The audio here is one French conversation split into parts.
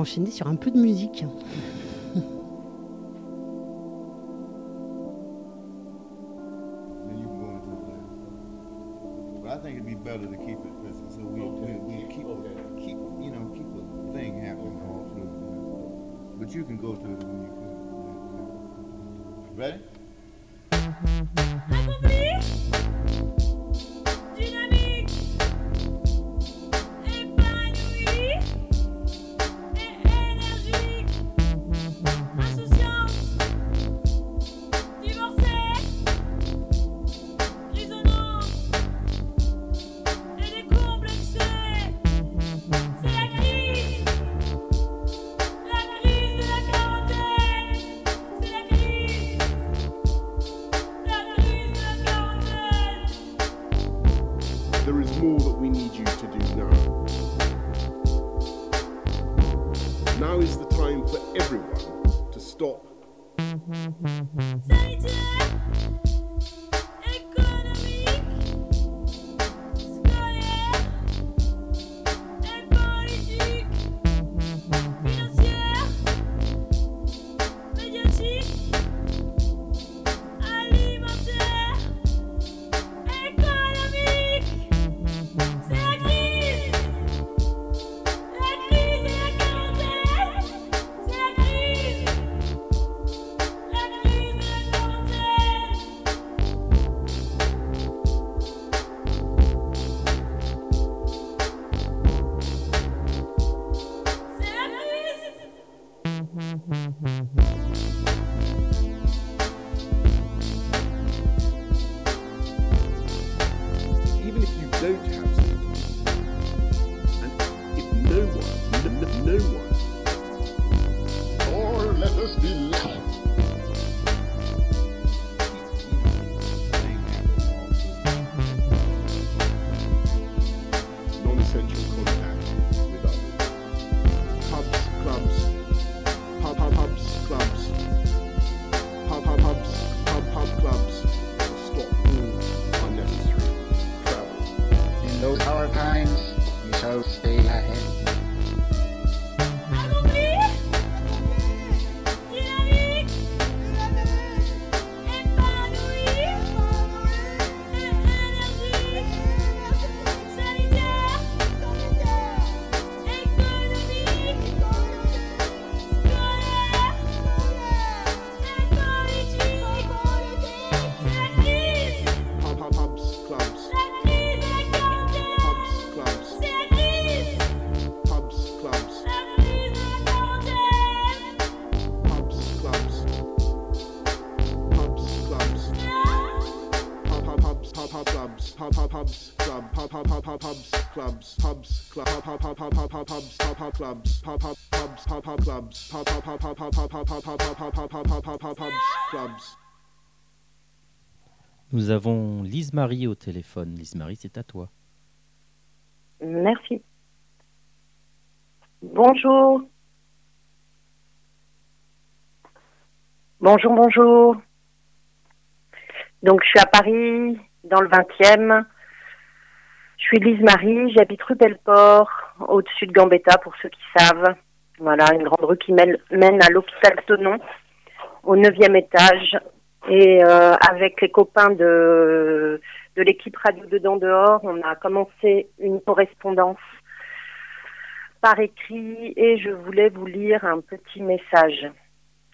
enchaîner sur un peu de musique. I Nous avons Lise Marie au téléphone. Lise Marie, c'est à toi. Merci. Bonjour. Bonjour, bonjour. Donc je suis à Paris, dans le 20e. Je suis Lise Marie, j'habite rue Belleport, au-dessus de Gambetta, pour ceux qui savent. Voilà, une grande rue qui mène, à l'hôpital Tonon, au 9e étage. Et euh, avec les copains de, de l'équipe Radio Dedans Dehors, on a commencé une correspondance par écrit et je voulais vous lire un petit message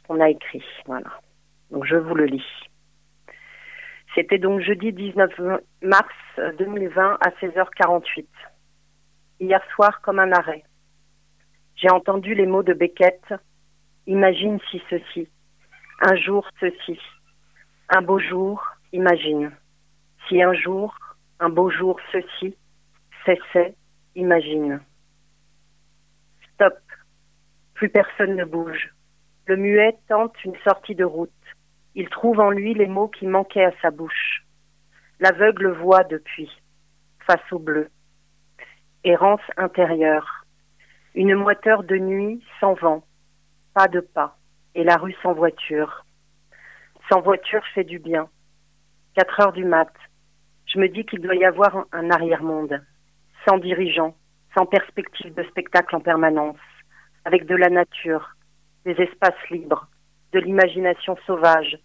qu'on a écrit. Voilà. Donc je vous le lis. C'était donc jeudi 19 mars 2020 à 16h48. Hier soir, comme un arrêt. J'ai entendu les mots de Beckett. Imagine si ceci. Un jour ceci. Un beau jour, imagine. Si un jour, un beau jour ceci, cessait, imagine. Stop. Plus personne ne bouge. Le muet tente une sortie de route. Il trouve en lui les mots qui manquaient à sa bouche. L'aveugle voit depuis, face au bleu. Errance intérieure. Une moiteur de nuit sans vent, pas de pas, et la rue sans voiture. Sans voiture fait du bien. Quatre heures du mat. Je me dis qu'il doit y avoir un arrière-monde, sans dirigeant, sans perspective de spectacle en permanence, avec de la nature, des espaces libres, de l'imagination sauvage,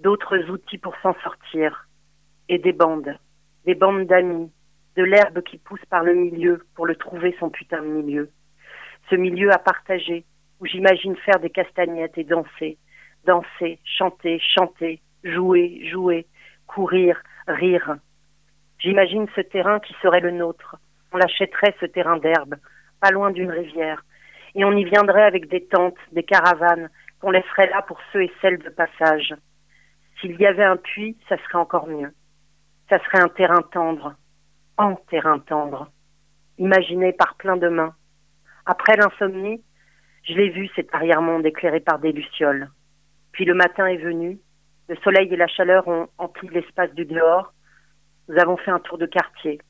d'autres outils pour s'en sortir, et des bandes, des bandes d'amis, de l'herbe qui pousse par le milieu pour le trouver son putain de milieu. Ce milieu à partager, où j'imagine faire des castagnettes et danser, danser, chanter, chanter, jouer, jouer, courir, rire. J'imagine ce terrain qui serait le nôtre. On l'achèterait, ce terrain d'herbe, pas loin d'une rivière, et on y viendrait avec des tentes, des caravanes, qu'on laisserait là pour ceux et celles de passage. S'il y avait un puits, ça serait encore mieux. Ça serait un terrain tendre, en terrain tendre, imaginé par plein de mains. Après l'insomnie, je l'ai vu cet arrière-monde éclairé par des lucioles. Puis le matin est venu, le soleil et la chaleur ont empli l'espace du dehors. Nous avons fait un tour de quartier.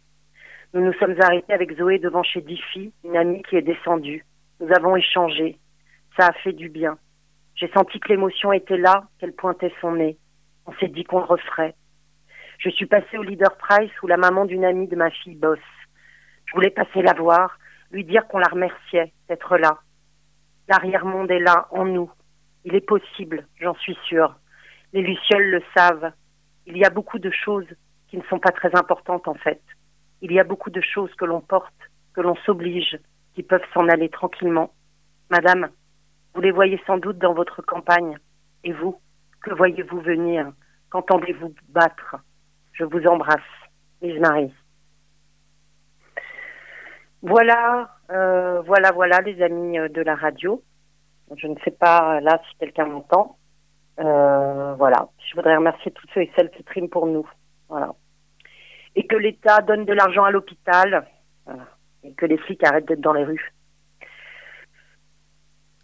Nous nous sommes arrêtés avec Zoé devant chez Diffie, une amie qui est descendue. Nous avons échangé. Ça a fait du bien. J'ai senti que l'émotion était là, qu'elle pointait son nez. On s'est dit qu'on le referait. Je suis passée au Leader Price où la maman d'une amie de ma fille bosse. Je voulais passer la voir, lui dire qu'on la remerciait d'être là. L'arrière-monde est là, en nous. Il est possible, j'en suis sûre. Les Lucioles le savent. Il y a beaucoup de choses qui ne sont pas très importantes en fait. Il y a beaucoup de choses que l'on porte, que l'on s'oblige, qui peuvent s'en aller tranquillement. Madame, vous les voyez sans doute dans votre campagne. Et vous, que voyez-vous venir? Qu'entendez-vous battre? Je vous embrasse, Lise Marie. Voilà, euh, voilà, voilà, les amis euh, de la radio. Je ne sais pas euh, là si quelqu'un m'entend. Euh, voilà, je voudrais remercier tous ceux et celles qui triment pour nous. Voilà. Et que l'État donne de l'argent à l'hôpital. Voilà. Et que les flics arrêtent d'être dans les rues.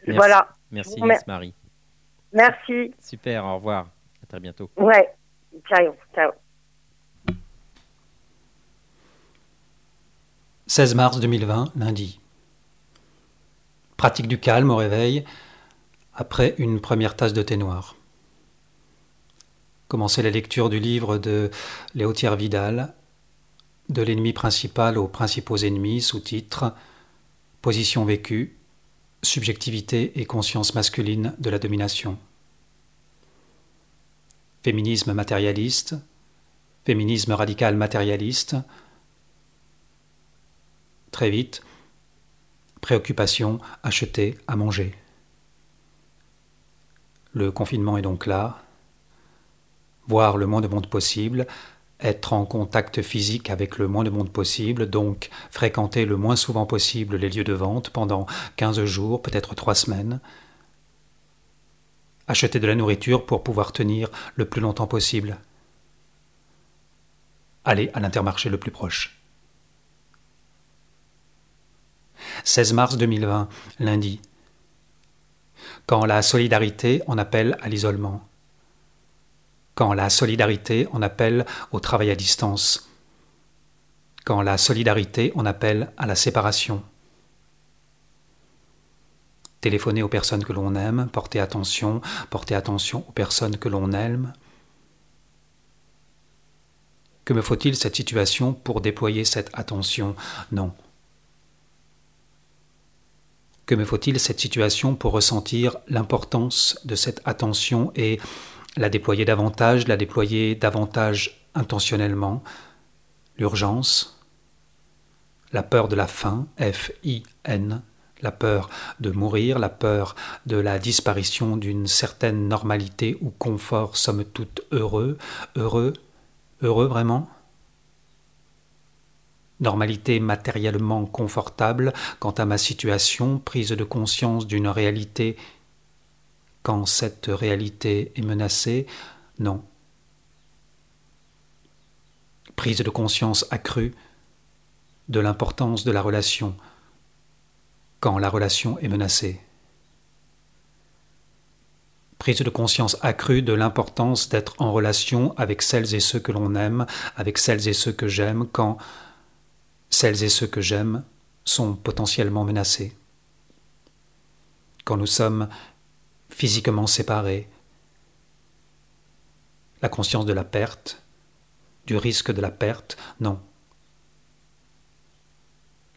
Merci. Voilà. Merci, Marie. Merci. Super, au revoir. À très bientôt. Ouais. Ciao. Ciao. 16 mars 2020, lundi. Pratique du calme au réveil après une première tasse de thé noir. Commencer la lecture du livre de Léotière Vidal, De l'ennemi principal aux principaux ennemis, sous-titre Position vécue, subjectivité et conscience masculine de la domination. Féminisme matérialiste, féminisme radical matérialiste, très vite, préoccupation, acheter, à manger. Le confinement est donc là. Voir le moins de monde possible, être en contact physique avec le moins de monde possible, donc fréquenter le moins souvent possible les lieux de vente pendant 15 jours, peut-être 3 semaines. Acheter de la nourriture pour pouvoir tenir le plus longtemps possible. Aller à l'intermarché le plus proche. 16 mars 2020, lundi. Quand la solidarité en appelle à l'isolement. Quand la solidarité en appelle au travail à distance. Quand la solidarité en appelle à la séparation. Téléphoner aux personnes que l'on aime, porter attention, porter attention aux personnes que l'on aime. Que me faut-il cette situation pour déployer cette attention? Non. Que me faut-il cette situation pour ressentir l'importance de cette attention et la déployer davantage, la déployer davantage intentionnellement. L'urgence, la peur de la faim, F-I-N, la peur de mourir, la peur de la disparition d'une certaine normalité ou confort, somme toute heureux, heureux, heureux vraiment? Normalité matériellement confortable. Quant à ma situation, prise de conscience d'une réalité quand cette réalité est menacée, non. Prise de conscience accrue de l'importance de la relation quand la relation est menacée. Prise de conscience accrue de l'importance d'être en relation avec celles et ceux que l'on aime, avec celles et ceux que j'aime, quand celles et ceux que j'aime sont potentiellement menacés. Quand nous sommes physiquement séparés, la conscience de la perte, du risque de la perte, non.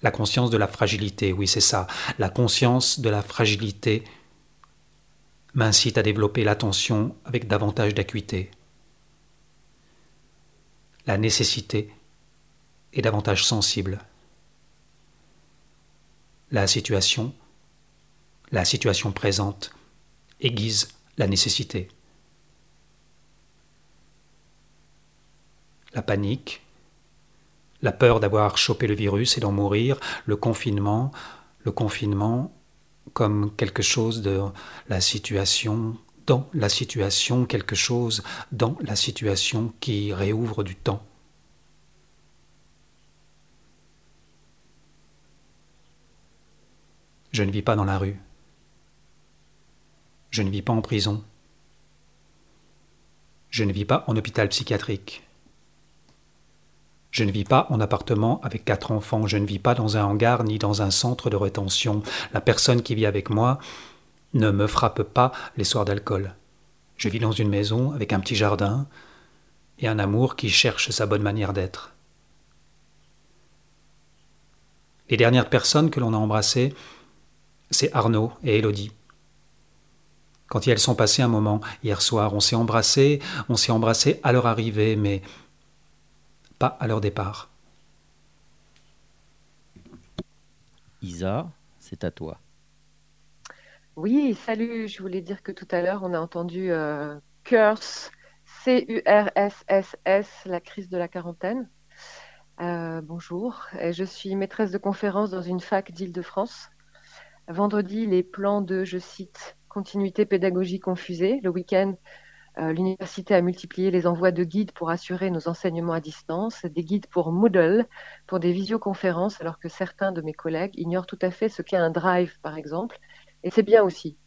La conscience de la fragilité, oui c'est ça. La conscience de la fragilité m'incite à développer l'attention avec davantage d'acuité. La nécessité est davantage sensible. La situation, la situation présente, aiguise la nécessité. La panique, la peur d'avoir chopé le virus et d'en mourir, le confinement, le confinement comme quelque chose de la situation, dans la situation, quelque chose dans la situation qui réouvre du temps. Je ne vis pas dans la rue. Je ne vis pas en prison. Je ne vis pas en hôpital psychiatrique. Je ne vis pas en appartement avec quatre enfants, je ne vis pas dans un hangar ni dans un centre de rétention. La personne qui vit avec moi ne me frappe pas les soirs d'alcool. Je vis dans une maison avec un petit jardin et un amour qui cherche sa bonne manière d'être. Les dernières personnes que l'on a embrassées, c'est Arnaud et Élodie. Quand elles sont passées un moment hier soir, on s'est embrassés, on s'est embrassés à leur arrivée, mais pas à leur départ. Isa, c'est à toi. Oui, salut. Je voulais dire que tout à l'heure, on a entendu euh, Curse, C-U-R-S-S-S, la crise de la quarantaine. Euh, bonjour, je suis maîtresse de conférence dans une fac d'Île-de-France. Vendredi, les plans de, je cite, continuité pédagogique confusée. Le week-end, euh, l'université a multiplié les envois de guides pour assurer nos enseignements à distance, des guides pour Moodle, pour des visioconférences, alors que certains de mes collègues ignorent tout à fait ce qu'est un drive, par exemple. Et c'est bien aussi.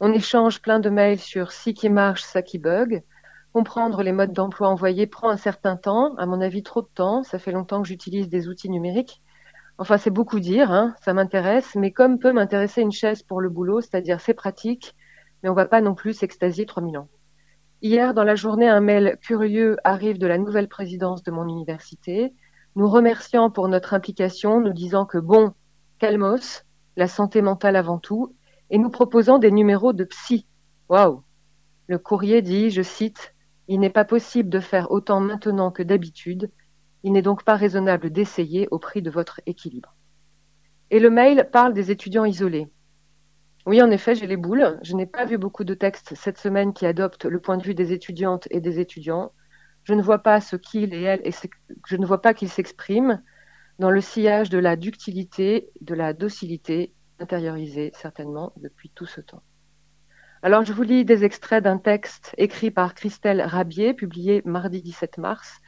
On échange plein de mails sur ce qui marche, ça qui bug. Comprendre les modes d'emploi envoyés prend un certain temps, à mon avis trop de temps. Ça fait longtemps que j'utilise des outils numériques. Enfin, c'est beaucoup dire, hein, ça m'intéresse, mais comme peut m'intéresser une chaise pour le boulot, c'est-à-dire c'est pratique, mais on ne va pas non plus s'extasier 3000 ans. Hier, dans la journée, un mail curieux arrive de la nouvelle présidence de mon université, nous remerciant pour notre implication, nous disant que bon, calmos, la santé mentale avant tout, et nous proposant des numéros de psy. Waouh Le courrier dit, je cite, Il n'est pas possible de faire autant maintenant que d'habitude, il n'est donc pas raisonnable d'essayer au prix de votre équilibre. Et le mail parle des étudiants isolés. Oui, en effet, j'ai les boules. Je n'ai pas vu beaucoup de textes cette semaine qui adoptent le point de vue des étudiantes et des étudiants. Je ne vois pas ce qu'ils et elles, et je ne vois pas qu'ils s'expriment dans le sillage de la ductilité, de la docilité intériorisée certainement depuis tout ce temps. Alors, je vous lis des extraits d'un texte écrit par Christelle Rabier, publié mardi 17 mars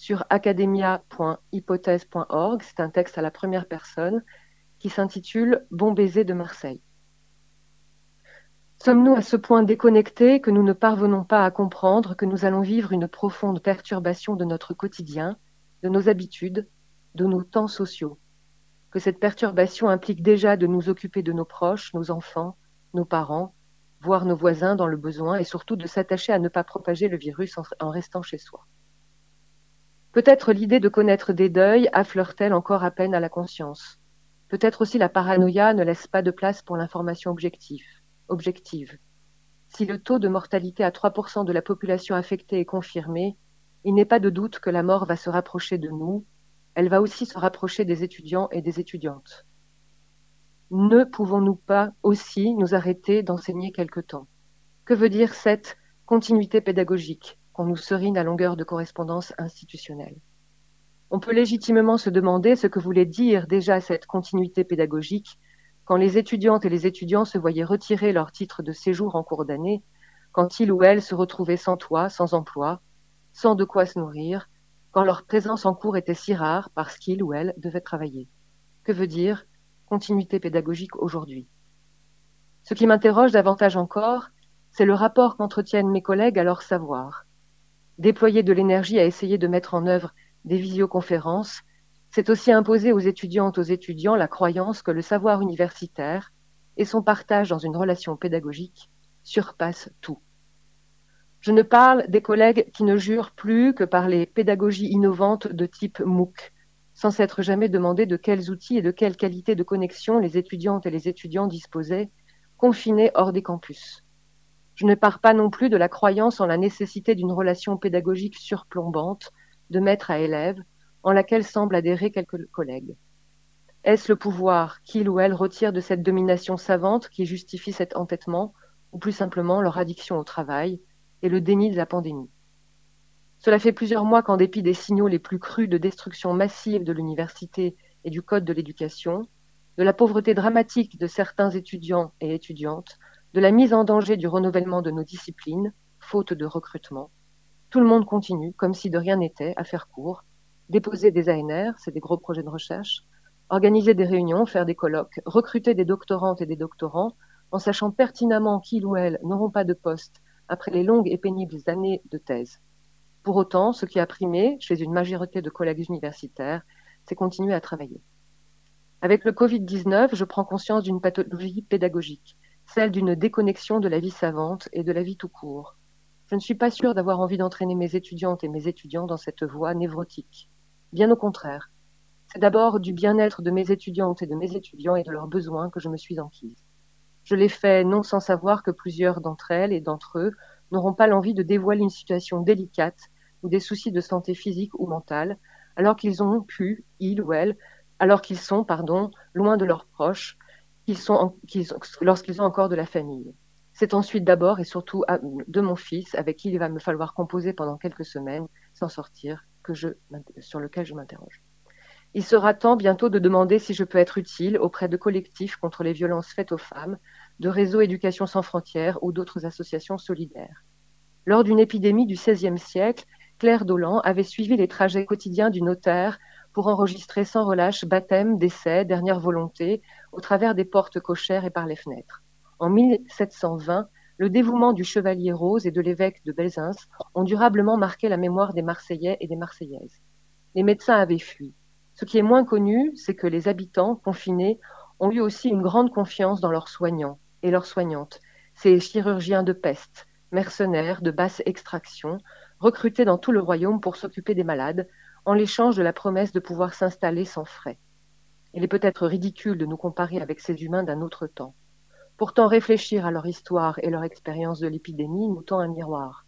sur academia.hypothèse.org. C'est un texte à la première personne qui s'intitule Bon baiser de Marseille. Sommes-nous à ce point déconnectés que nous ne parvenons pas à comprendre que nous allons vivre une profonde perturbation de notre quotidien, de nos habitudes, de nos temps sociaux? Que cette perturbation implique déjà de nous occuper de nos proches, nos enfants, nos parents, voire nos voisins dans le besoin, et surtout de s'attacher à ne pas propager le virus en, restant chez soi? Peut-être l'idée de connaître des deuils affleure-t-elle encore à peine à la conscience. Peut-être aussi la paranoïa ne laisse pas de place pour l'information objective. Si le taux de mortalité à 3% de la population affectée est confirmé, il n'est pas de doute que la mort va se rapprocher de nous, elle va aussi se rapprocher des étudiants et des étudiantes. Ne pouvons-nous pas aussi nous arrêter d'enseigner quelque temps? Que veut dire cette continuité pédagogique? Qu'on nous serine à longueur de correspondance institutionnelle On peut légitimement se demander ce que voulait dire déjà cette continuité pédagogique quand les étudiantes et les étudiants se voyaient retirer leur titre de séjour en cours d'année, quand ils ou elles se retrouvaient sans toit, sans emploi, sans de quoi se nourrir, quand leur présence en cours était si rare parce qu'ils ou elles devaient travailler. Que veut dire continuité pédagogique aujourd'hui? Ce qui m'interroge davantage encore, c'est le rapport qu'entretiennent mes collègues à leur savoir. Déployer de l'énergie à essayer de mettre en œuvre des visioconférences, c'est aussi imposer aux étudiantes, aux étudiants la croyance que le savoir universitaire et son partage dans une relation pédagogique surpassent tout. Je ne parle des collègues qui ne jurent plus que par les pédagogies innovantes de type MOOC, sans s'être jamais demandé de quels outils et de quelle qualité de connexion les étudiantes et les étudiants disposaient, confinés hors des campus. Je ne pars pas non plus de la croyance en la nécessité d'une relation pédagogique surplombante, de maître à élève, en laquelle semblent adhérer quelques collègues. Est-ce le pouvoir qu'il ou elle retire de cette domination savante qui justifie cet entêtement, ou plus simplement leur addiction au travail et le déni de la pandémie? Cela fait plusieurs mois qu'en dépit des signaux les plus crus de destruction massive de l'université et du code de l'éducation, de la pauvreté dramatique de certains étudiants et étudiantes, de la mise en danger du renouvellement de nos disciplines, faute de recrutement, tout le monde continue, comme si de rien n'était, à faire court, déposer des ANR, c'est des gros projets de recherche, organiser des réunions, faire des colloques, recruter des doctorantes et des doctorants, en sachant pertinemment qu'ils ou elles n'auront pas de poste après les longues et pénibles années de thèse. Pour autant, ce qui a primé chez une majorité de collègues universitaires, c'est continuer à travailler. Avec le Covid-19, je prends conscience d'une pathologie pédagogique, celle d'une déconnexion de la vie savante et de la vie tout court. Je ne suis pas sûre d'avoir envie d'entraîner mes étudiantes et mes étudiants dans cette voie névrotique. Bien au contraire, c'est d'abord du bien-être de mes étudiantes et de mes étudiants et de leurs besoins que je me suis enquise. Je l'ai fait non sans savoir que plusieurs d'entre elles et d'entre eux n'auront pas l'envie de dévoiler une situation délicate ou des soucis de santé physique ou mentale, alors qu'ils ont pu, ils ou elles, alors qu'ils sont, pardon, loin de leurs proches, qu'ils sont, lorsqu'ils ont encore de la famille. C'est ensuite d'abord et surtout de mon fils, avec qui il va me falloir composer pendant quelques semaines, sans sortir, sur lequel je m'interroge. Il sera temps bientôt de demander si je peux être utile auprès de collectifs contre les violences faites aux femmes, de réseaux Éducation sans frontières ou d'autres associations solidaires. Lors d'une épidémie du XVIe siècle, Claire Dolan avait suivi les trajets quotidiens du notaire pour enregistrer sans relâche baptême, décès, dernière volonté, au travers des portes cochères et par les fenêtres. En 1720, le dévouement du chevalier Rose et de l'évêque de Belzins ont durablement marqué la mémoire des Marseillais et des Marseillaises. Les médecins avaient fui. Ce qui est moins connu, c'est que les habitants confinés ont eu aussi une grande confiance dans leurs soignants et leurs soignantes, ces chirurgiens de peste, mercenaires de basse extraction, recrutés dans tout le royaume pour s'occuper des malades, en l'échange de la promesse de pouvoir s'installer sans frais. Il est peut-être ridicule de nous comparer avec ces humains d'un autre temps. Pourtant, réfléchir à leur histoire et leur expérience de l'épidémie nous tend un miroir.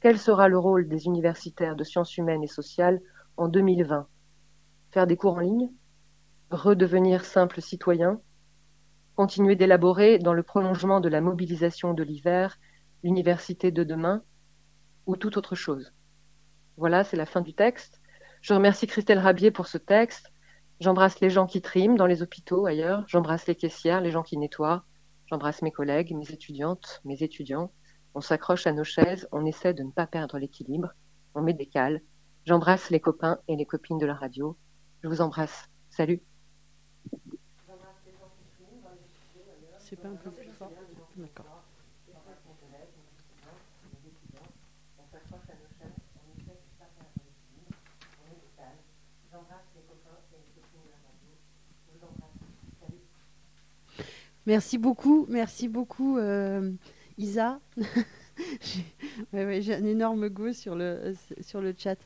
Quel sera le rôle des universitaires de sciences humaines et sociales en 2020 faire des cours en ligne, redevenir simple citoyen, continuer d'élaborer dans le prolongement de la mobilisation de l'hiver l'université de demain? Ou toute autre chose? Voilà, c'est la fin du texte. Je remercie Christelle Rabier pour ce texte. J'embrasse les gens qui triment dans les hôpitaux ailleurs. J'embrasse les caissières, les gens qui nettoient. J'embrasse mes collègues, mes étudiantes, mes étudiants. On s'accroche à nos chaises, on essaie de ne pas perdre l'équilibre. On met des cales. J'embrasse les copains et les copines de la radio. Je vous embrasse. Salut. Merci beaucoup, merci beaucoup euh, Isa. j'ai un énorme go sur le, le chat.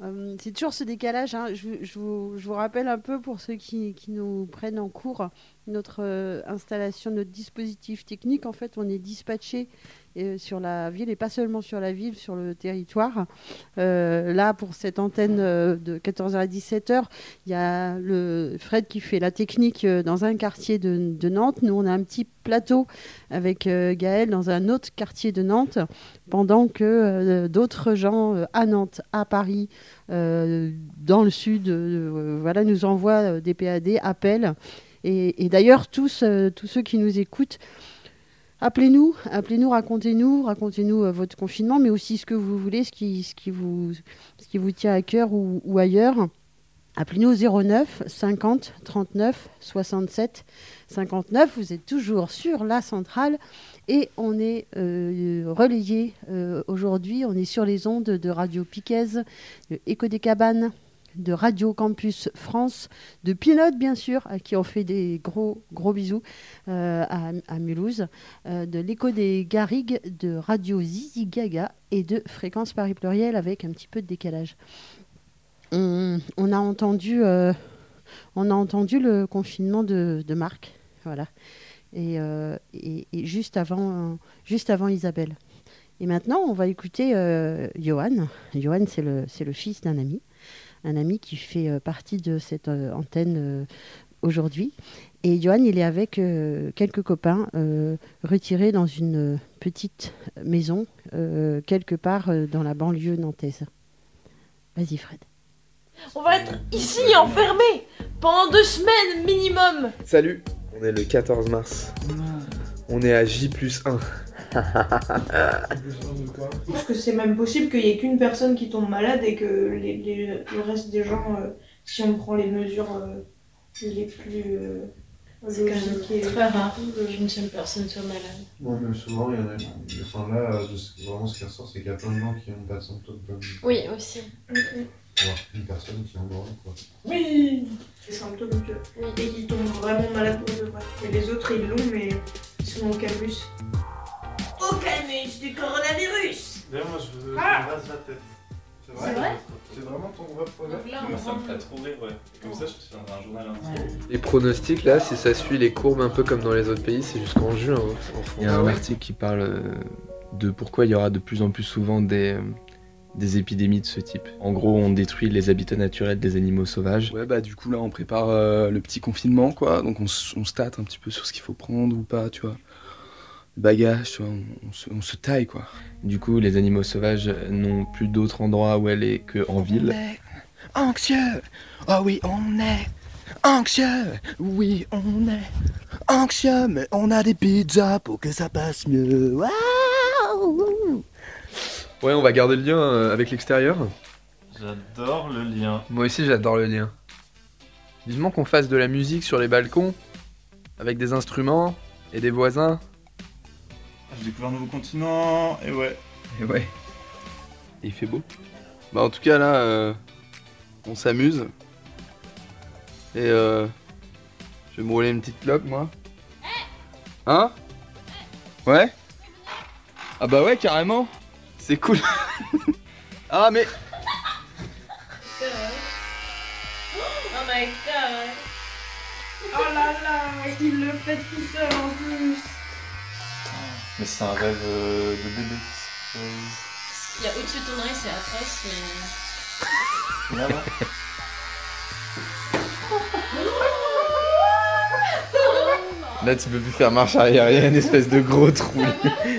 Euh, c'est toujours ce décalage. Hein. Je, je, vous, je, vous, rappelle un peu pour ceux qui, qui nous prennent en cours notre euh, installation, notre dispositif technique. En fait, on est dispatché euh, sur la ville et pas seulement sur la ville, sur le territoire. Euh, là, pour cette antenne de 14h à 17h, il y a le Fred qui fait la technique dans un quartier de, Nantes. Nous, on a un petit plateau avec Gaël dans un autre quartier de Nantes, pendant que d'autres gens à Nantes, à Paris, dans le sud, voilà, nous envoient des PAD, appellent. Et, d'ailleurs, tous, euh, tous ceux qui nous écoutent, appelez-nous, appelez-nous, racontez-nous, racontez-nous euh, votre confinement, mais aussi ce que vous voulez, ce qui, vous, ce qui vous tient à cœur ou, ailleurs. Appelez-nous au 09 50 39 67 59. Vous êtes toujours sur la centrale et on est euh, relayé aujourd'hui. On est sur les ondes de Radio Piquez, de Écho des Cabanes, de Radio Campus France, de Pilote bien sûr, à qui on fait des gros gros bisous euh, à, Mulhouse, euh, de l'écho des Garrigues, de Radio Zizi Gaga et de Fréquence Paris Pluriel avec un petit peu de décalage. on, on a entendu, euh, a entendu le confinement de, de Marc, voilà, et, juste avant, Isabelle. Et maintenant, on va écouter Johan. Johan, c'est le, c'est le fils d'un ami, un ami qui fait euh, partie de cette euh, antenne euh, aujourd'hui. Et Johan, il est avec euh, quelques copains euh, retirés dans une petite maison euh, quelque part euh, dans la banlieue nantaise. Vas-y, Fred. On va être ici enfermés pendant deux semaines minimum. Salut, on est le 14 mars. On est à J plus 1. Je pense que c'est même possible qu'il y ait qu'une personne qui tombe malade et que les- les- le reste des gens, euh, si on prend les mesures euh, les plus euh, C'est quand même très rare qu'une seule personne soit malade. Mais souvent, il y en a. Enfin, là, euh, de vraiment, ce qui ressort, c'est qu'il y a plein de gens qui n'ont pas de symptômes comme. Oui, aussi. Voir une personne qui en aura, quoi. Oui Des symptômes que... Et qui tombent vraiment malades pour de vrai. Et les autres, ils l'ont, mais ils sont au calmus. Du coronavirus D'ailleurs, moi, je Ah rase la tête. C'est vrai C'est vraiment ton vrai Moi, ça me ferait trop rire, ouais. Et comme ça, je te tiendrai un journal. Les pronostics, là, si ça suit les courbes un peu comme dans les autres pays, c'est jusqu'en juin hein. Il y a un article qui parle euh, de pourquoi il y aura de plus en plus souvent des, euh, des épidémies de ce type. En gros, on détruit les habitats naturels des animaux sauvages. Ouais, bah du coup là on prépare euh, le petit confinement quoi, donc on, on se tâte un petit peu sur ce qu'il faut prendre ou pas, tu vois. Le bagage, tu vois, on, on se, on se taille quoi. Du coup, les animaux sauvages n'ont plus d'autre endroit où aller qu'en ville. Anxieux Oh oui, on est anxieux Oui, on est anxieux, mais on a des pizzas pour que ça passe mieux. Waouh Ouais, on va garder le lien euh, avec l'extérieur. J'adore le lien. Moi aussi, j'adore le lien. Vivement qu'on fasse de la musique sur les balcons, avec des instruments et des voisins. J'ai découvert un nouveau continent, et ouais. Et ouais. Et il fait beau. Bah en tout cas là, euh, on s'amuse. Et euh, je vais me rouler une petite clope moi. Hein? Ouais? Ah bah ouais carrément. C'est cool. ah mais Oh my god. Oh là là Il le fait tout seul en plus Mais c'est un rêve euh, de bébé. Euh, Il y a au-dessus de ton oreille, c'est atroce. Mais... Là, là. Là, tu peux plus faire marche arrière, il y a une espèce de gros trou.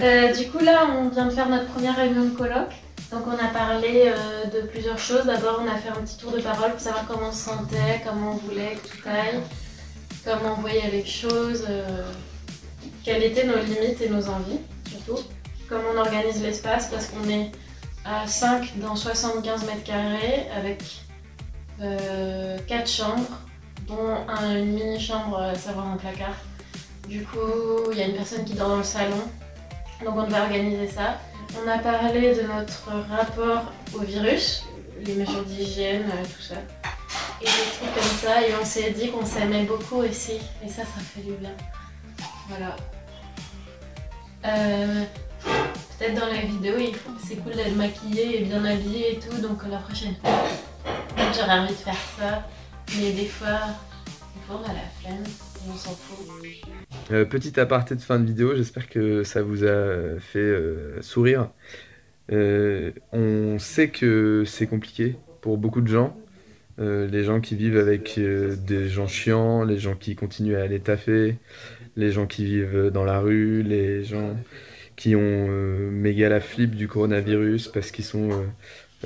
Euh, du coup, là, on vient de faire notre première réunion de colloque. Donc, on a parlé euh, de plusieurs choses. D'abord, on a fait un petit tour de parole pour savoir comment on se sentait, comment on voulait que tout aille, comment on voyait les choses, euh, quelles étaient nos limites et nos envies, surtout. Comment on organise l'espace, parce qu'on est à 5 dans 75 mètres carrés avec 4 chambres, dont un- une mini-chambre, à savoir un placard. Du coup, il y a une personne qui dort dans le salon, donc on devait organiser ça. On a parlé de notre rapport au virus, les mesures d'hygiène, euh, tout ça. Et des trucs comme ça, et on s'est dit qu'on s'aimait beaucoup aussi, et ça, ça fait du bien. Voilà. Euh, Peut-être dans la vidéo, c'est cool d'être maquillée et bien habillée et tout, donc la prochaine fois, j'aurais envie de faire ça. Mais des fois, des fois on a la flemme on s'en fout. Euh, petit aparté de fin de vidéo, j'espère que ça vous a fait euh, sourire. Euh, on sait que c'est compliqué pour beaucoup de gens. Euh, les gens qui vivent avec des gens chiants, les gens qui continuent à aller taffer, les gens qui vivent dans la rue, les gens qui ont euh, méga la flip du coronavirus parce qu'ils sont euh,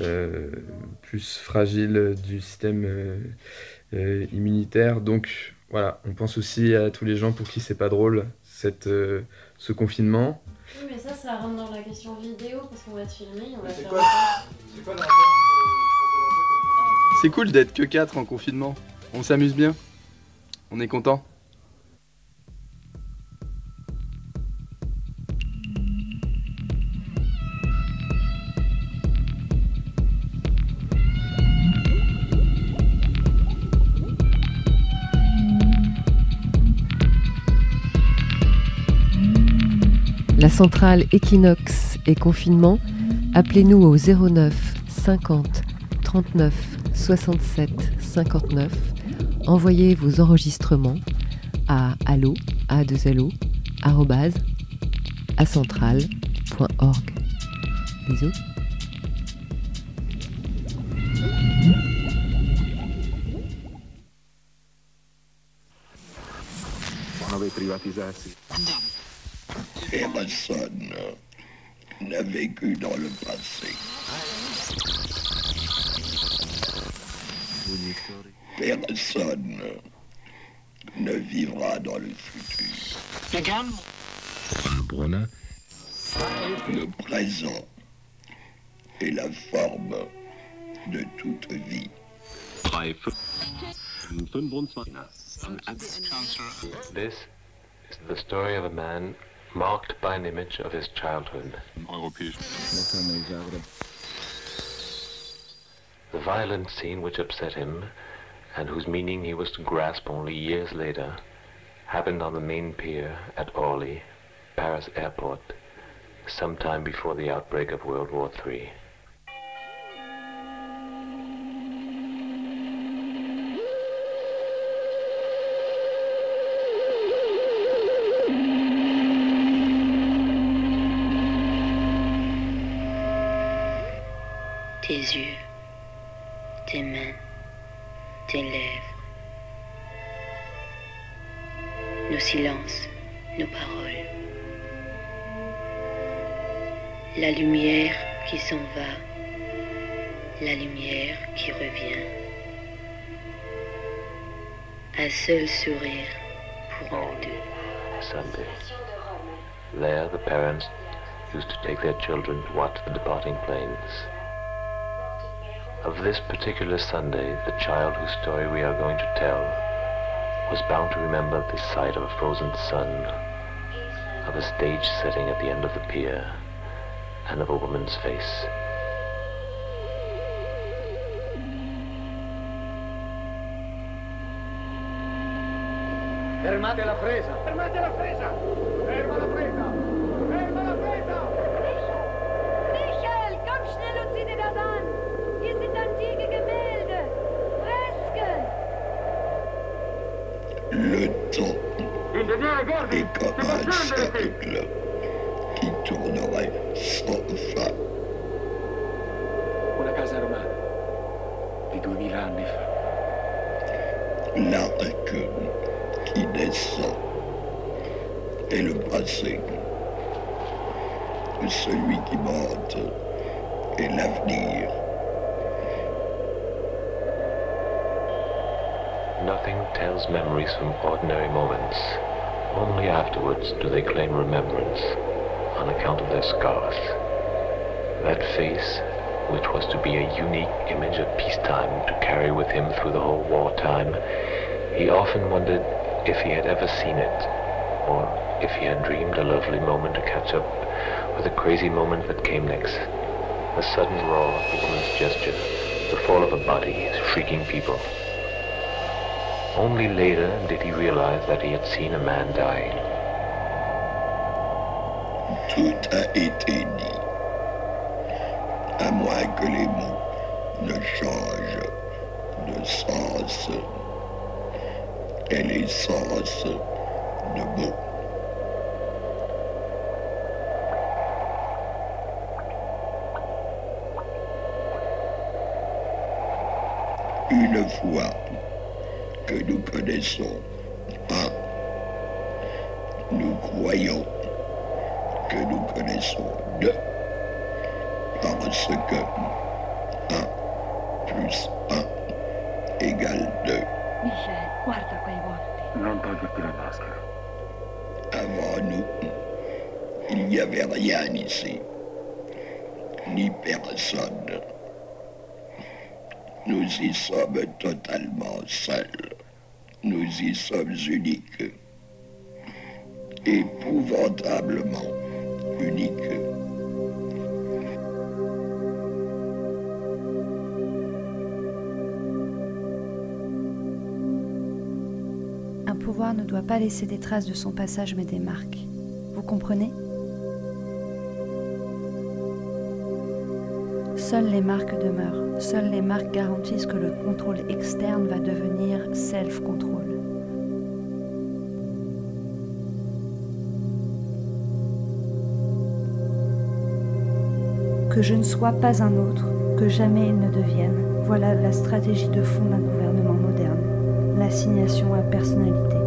euh, plus fragiles du système euh, euh, immunitaire. Donc voilà, on pense aussi à tous les gens pour qui c'est pas drôle cette, euh, ce confinement. Oui, mais ça, ça rentre dans la question vidéo parce qu'on va te filmer, on va faire. C'est quoi la c'est cool d'être que 4 en confinement. On s'amuse bien. On est content. Centrale Equinox et confinement, appelez-nous au 09 50 39 67 59. Envoyez vos enregistrements à allo a 2 lo arrobase, acentral.org. Bisous. Personne n'a vécu dans le passé. Personne ne vivra dans le futur. Le présent est la forme de toute vie. This is the story of a man marked by an image of his childhood. The violent scene which upset him, and whose meaning he was to grasp only years later, happened on the main pier at Orly, Paris airport, sometime before the outbreak of World War III. Tes yeux, tes mains, tes lèvres, nos silences, nos paroles, la lumière qui s'en va, la lumière qui revient, un seul sourire pour nous deux. Sunday. There, the parents used to take their children to watch the departing planes. Of this particular Sunday, the child whose story we are going to tell was bound to remember the sight of a frozen sun, of a stage setting at the end of the pier, and of a woman's face. Fermate la presa! Fermate la presa! Ferma la presa! Est comme un cercle qui tournerait sans fin. Una casa romana di duemila anni fa. L'arc qui descend est le passé. Celui qui monte est l'avenir. Nothing tells memories from ordinary moments. Only afterwards do they claim remembrance on account of their scars. That face, which was to be a unique image of peacetime to carry with him through the whole wartime, he often wondered if he had ever seen it, or if he had dreamed a lovely moment to catch up with the crazy moment that came next. The sudden roar of a woman's gesture, the fall of a body, shrieking people. Only later did he realize that he had seen a man dying. Tout a été dit, à moins que les mots ne changent de sens et les sens de mots. Une fois que nous connaissons un, nous croyons que nous connaissons deux, parce que 1 plus 1 égale 2. Michel, guarda quei volti. Non toglierti la maschera. Avant nous, il n'y avait rien ici, ni personne. Nous y sommes totalement seuls. Nous y sommes uniques. Épouvantablement uniques. Un pouvoir ne doit pas laisser des traces de son passage mais des marques. Vous comprenez? Seules les marques demeurent. Seules les marques garantissent que le contrôle externe va devenir self-control. Que je ne sois pas un autre, que jamais il ne devienne. Voilà la stratégie de fond d'un gouvernement moderne. L'assignation à personnalité.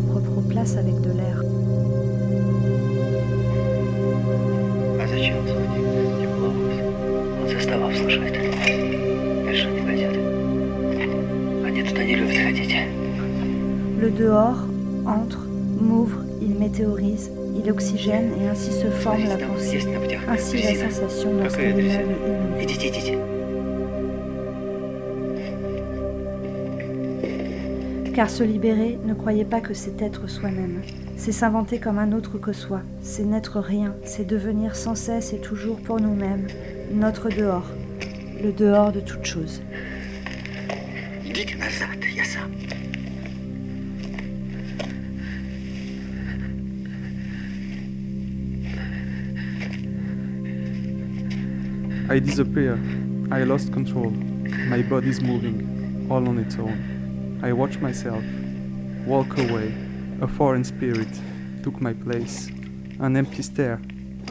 propre place avec de l'air. Le dehors entre, m'ouvre, il météorise, il oxygène et ainsi se forme la pensée, ainsi la sensation dans ce qu'elle émane Car se libérer, ne croyez pas que c'est être soi-même. C'est s'inventer comme un autre que soi. C'est n'être rien. C'est devenir sans cesse et toujours pour nous-mêmes notre dehors. Le dehors de toute chose. I disappear. I lost control. My body's moving, all on its own. I watch myself walk away. A foreign spirit took my place. An empty stare,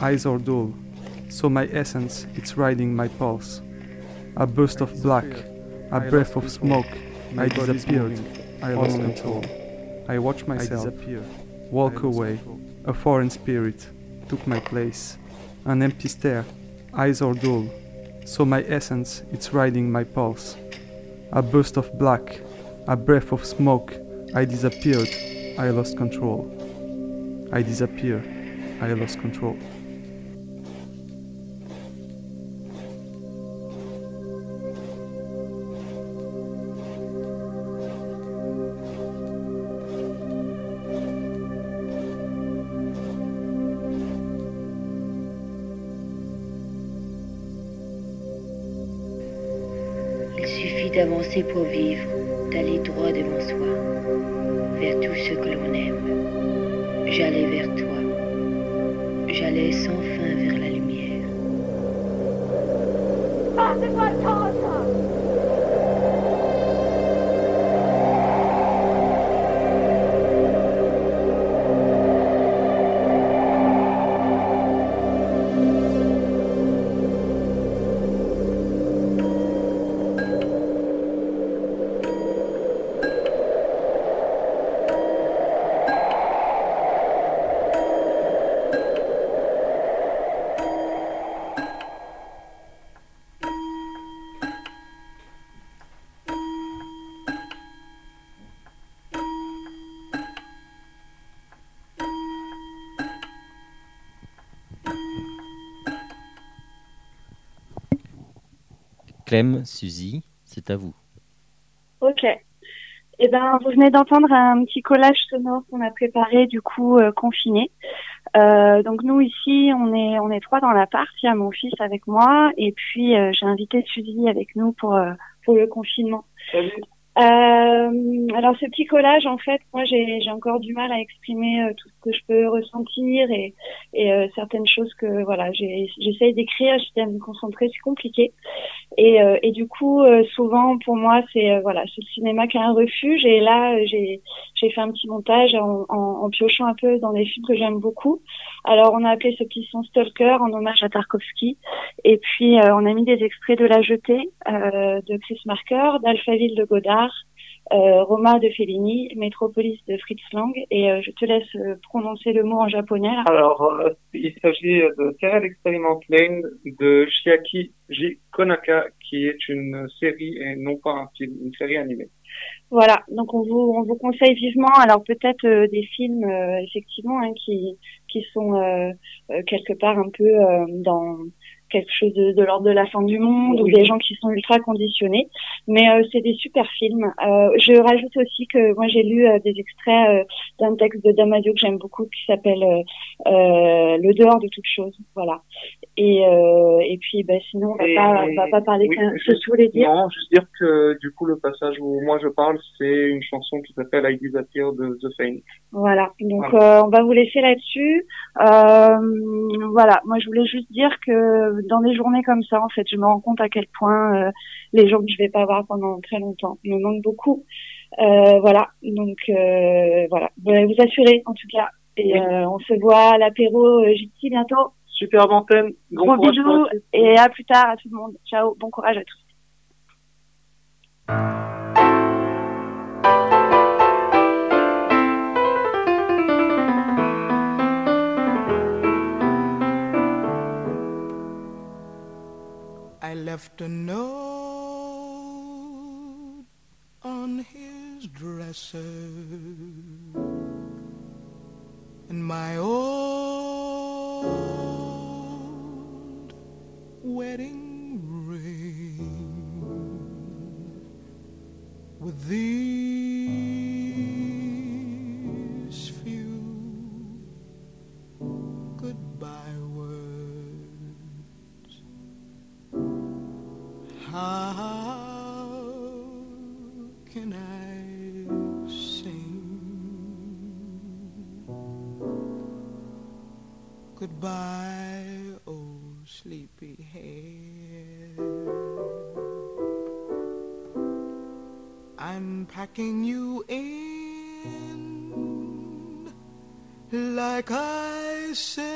eyes are dull. So my essence, it's riding my pulse. A burst of black, a breath of smoke. I disappeared. I lost control. I watch myself walk away. A foreign spirit took my place. An empty stare, eyes are dull. So my essence, it's riding my pulse. A burst of black, a breath of smoke. I disappeared. I lost control. I disappear. I lost control. Il suffit d'avancer pour vivre, Clem, Suzy, c'est à vous. Eh ben, vous venez d'entendre un petit collage sonore qu'on a préparé du coup euh, confiné. Euh, donc nous ici, on est on est trois dans l'appart. Il y a mon fils avec moi et puis euh, j'ai invité Suzy avec nous pour euh, pour le confinement. Euh, alors ce petit collage, en fait, moi j'ai j'ai encore du mal à exprimer euh, tout ce que je peux ressentir et et euh, certaines choses que voilà j'ai j'essaye d'écrire, j'essaie de me concentrer, c'est compliqué. Et euh, et du coup euh, souvent pour moi c'est euh, voilà c'est le cinéma qui est un refuge et là euh, j'ai j'ai fait un petit montage en, en, en piochant un peu dans des films que j'aime beaucoup. Alors on a appelé ce petit son Stalker en hommage à Tarkovsky et puis euh, on a mis des extraits de La Jetée euh, de Chris Marker, d'Alphaville de Godard, euh, Roma de Fellini, Métropolis de Fritz Lang et euh, je te laisse euh, prononcer le mot en japonais. là. Alors, euh, il s'agit de Serial Experiment Lane de Shiaki J. Konaka, qui est une série et non pas un film, une série animée. Voilà, donc on vous on vous conseille vivement alors peut-être euh, des films euh, effectivement hein, qui qui sont euh, euh, quelque part un peu euh, dans quelque chose de, de l'ordre de la fin du monde ou des gens qui sont ultra conditionnés, mais euh, c'est des super films. Euh, je rajoute aussi que moi j'ai lu euh, des extraits euh, d'un texte de Damasio que j'aime beaucoup qui s'appelle euh, euh, Le dehors de toute chose, voilà. Et euh, et puis bah, sinon on va Et- pas on va pas parler oui, qu'un que vous voulez dire. Non, juste dire que du coup le passage où moi je parle, c'est une chanson qui s'appelle I Disappear de The Phoenix. Voilà, donc Voilà. euh, on va vous laisser là-dessus. Euh, voilà, moi je voulais juste dire que dans des journées comme ça, en fait, je me rends compte à quel point euh, les gens que je vais pas voir pendant très longtemps me manquent beaucoup. Euh, voilà, donc euh, voilà, vous allez vous assurer en tout cas. Et on se voit à l'apéro JT bientôt. Superbe antenne. Bon Gros bisous et à plus tard à tout le monde. Ciao, bon courage à tous. I left a note on his dresser, I'm you in like I said.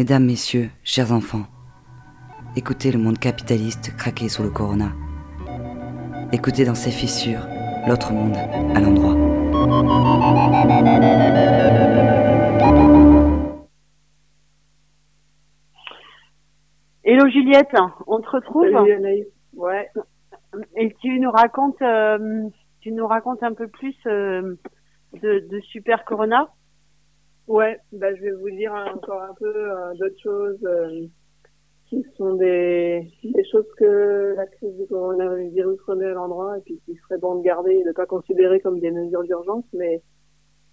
Mesdames, messieurs, chers enfants, écoutez le monde capitaliste craquer sous le corona. Écoutez dans ses fissures l'autre monde à l'endroit. Hello Juliette, on te retrouve Salut Anaïs. Ouais. Et tu nous racontes, euh, tu nous racontes un peu plus euh, de, de Super Corona? Ouais, bah, je vais vous dire encore un peu euh, d'autres choses euh, qui sont des, des choses que la crise du coronavirus remet à l'endroit et puis qui serait bon de garder et de pas considérer comme des mesures d'urgence, mais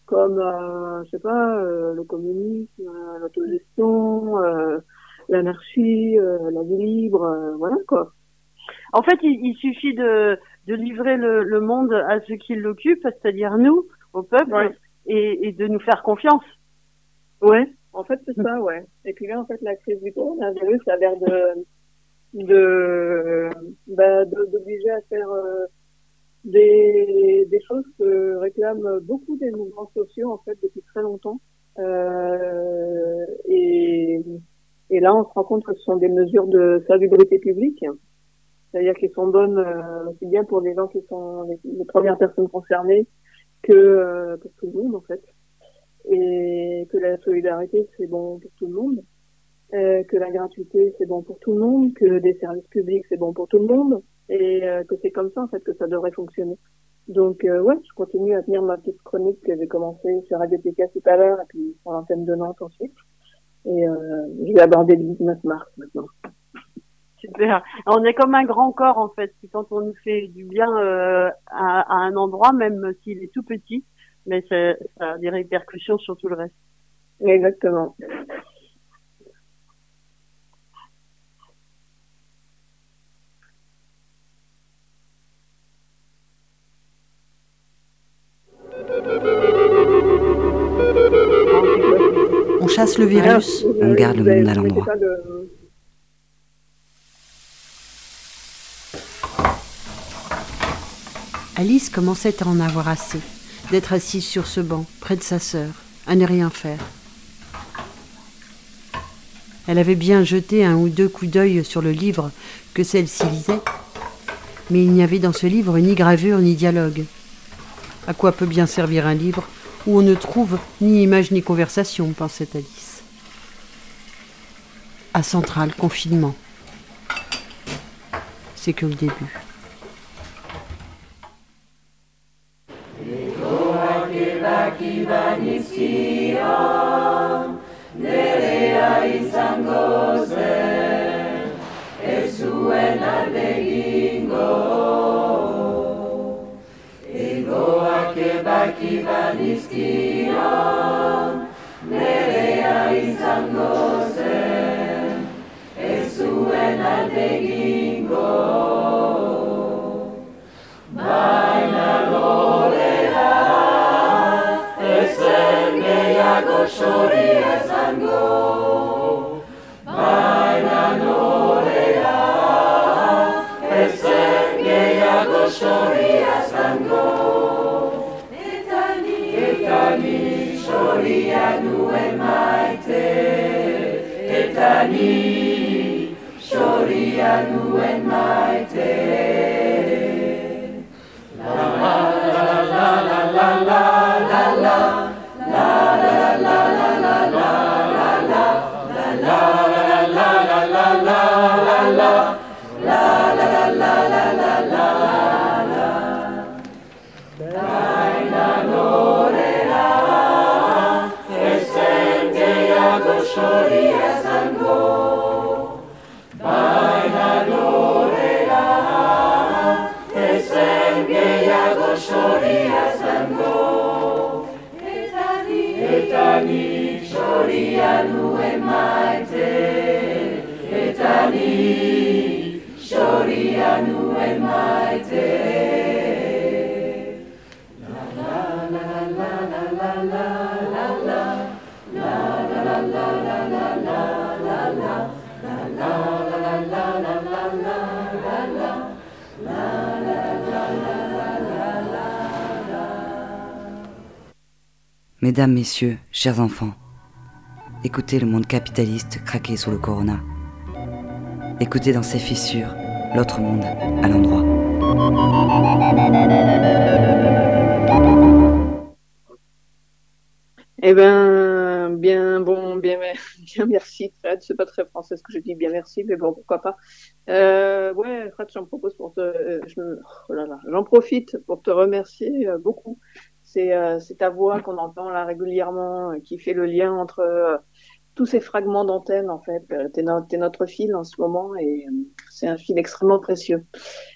comme, euh, je sais pas, euh, le communisme, euh, l'autogestion, l'anarchie, la vie libre, voilà quoi. En fait, il, il suffit de, de livrer le, le monde à ceux qui l'occupent, c'est-à-dire nous, au peuple, Ouais. Et, et de nous faire confiance. Ouais, en fait c'est ça, ouais. Et puis là, en fait, la crise du coronavirus a l'air de de bah, d'obliger à faire euh, des des choses que réclament beaucoup des mouvements sociaux en fait depuis très longtemps. Euh, et et là, on se rend compte que ce sont des mesures de salubrité publique, c'est-à-dire qu'elles sont bonnes euh, aussi bien pour les gens qui sont les, les premières personnes concernées que euh, pour tout le monde en fait et que la solidarité c'est bon pour tout le monde, euh, que la gratuité c'est bon pour tout le monde, que des services publics c'est bon pour tout le monde, et euh, que c'est comme ça en fait que ça devrait fonctionner. Donc euh, ouais, je continue à tenir ma petite chronique que j'ai commencé sur TK tout à l'heure et puis sur l'antenne de Nantes ensuite. Et euh, je vais aborder le 19 mars maintenant. Super. On est comme un grand corps en fait, qui quand on nous fait du bien euh, à, à un endroit, même s'il est tout petit, mais ça, ça a des répercussions sur tout le reste. Exactement. On chasse le virus, Alors, on garde le monde à l'endroit. pas de- Alice commençait à en avoir assez, d'être assise sur ce banc, près de sa sœur, à ne rien faire. Elle avait bien jeté un ou deux coups d'œil sur le livre que celle-ci lisait, mais il n'y avait dans ce livre ni gravure ni dialogue. À quoi peut bien servir un livre où on ne trouve ni image ni conversation, pensait Alice. À Centrale, confinement. C'est que le début. Nerea izango Zertako sori ezango Baina norea Ezen gehiago sori ezango Eta ni Eta ni soria nuen maite Eta ni soria nuen maite La la la la la la la la Mesdames, messieurs, chers enfants, Écoutez le monde capitaliste craquer sous le corona. Écoutez dans ses fissures l'autre monde à l'endroit. Eh ben, bien, bon, bien, bien merci, Fred. C'est pas très français ce que je dis, bien merci, mais bon, pourquoi pas. Euh, ouais, Fred, j'en propose pour te, euh, oh là là, j'en profite pour te remercier euh, beaucoup. C'est, c'est ta voix qu'on entend là régulièrement, qui fait le lien entre tous ces fragments d'antenne, en fait. Euh, T'es, no- t'es notre fil en ce moment et euh, c'est un fil extrêmement précieux.